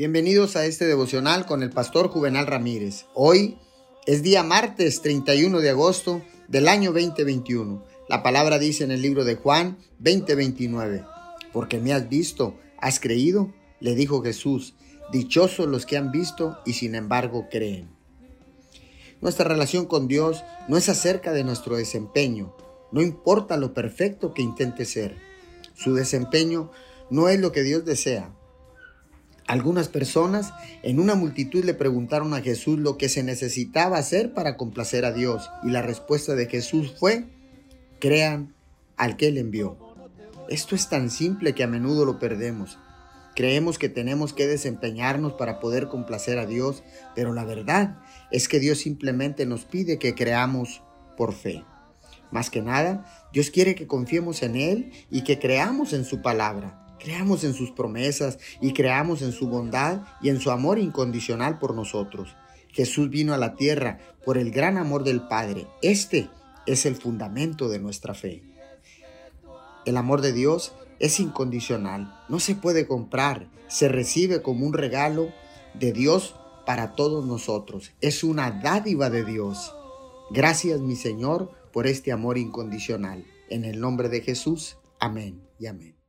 Bienvenidos a este devocional con el pastor Juvenal Ramírez. Hoy es día martes 31 de agosto del año 2021. La palabra dice en el libro de Juan 20:29, porque me has visto, has creído, le dijo Jesús, dichosos los que han visto y sin embargo creen. Nuestra relación con Dios no es acerca de nuestro desempeño, no importa lo perfecto que intente ser. Su desempeño no es lo que Dios desea. Algunas personas en una multitud le preguntaron a Jesús lo que se necesitaba hacer para complacer a Dios y la respuesta de Jesús fue, crean al que él envió. Esto es tan simple que a menudo lo perdemos. Creemos que tenemos que desempeñarnos para poder complacer a Dios, pero la verdad es que Dios simplemente nos pide que creamos por fe. Más que nada, Dios quiere que confiemos en Él y que creamos en su palabra. Creamos en sus promesas y creamos en su bondad y en su amor incondicional por nosotros. Jesús vino a la tierra por el gran amor del Padre. Este es el fundamento de nuestra fe. El amor de Dios es incondicional, no se puede comprar, se recibe como un regalo de Dios para todos nosotros. Es una dádiva de Dios. Gracias mi Señor por este amor incondicional. En el nombre de Jesús, amén y amén.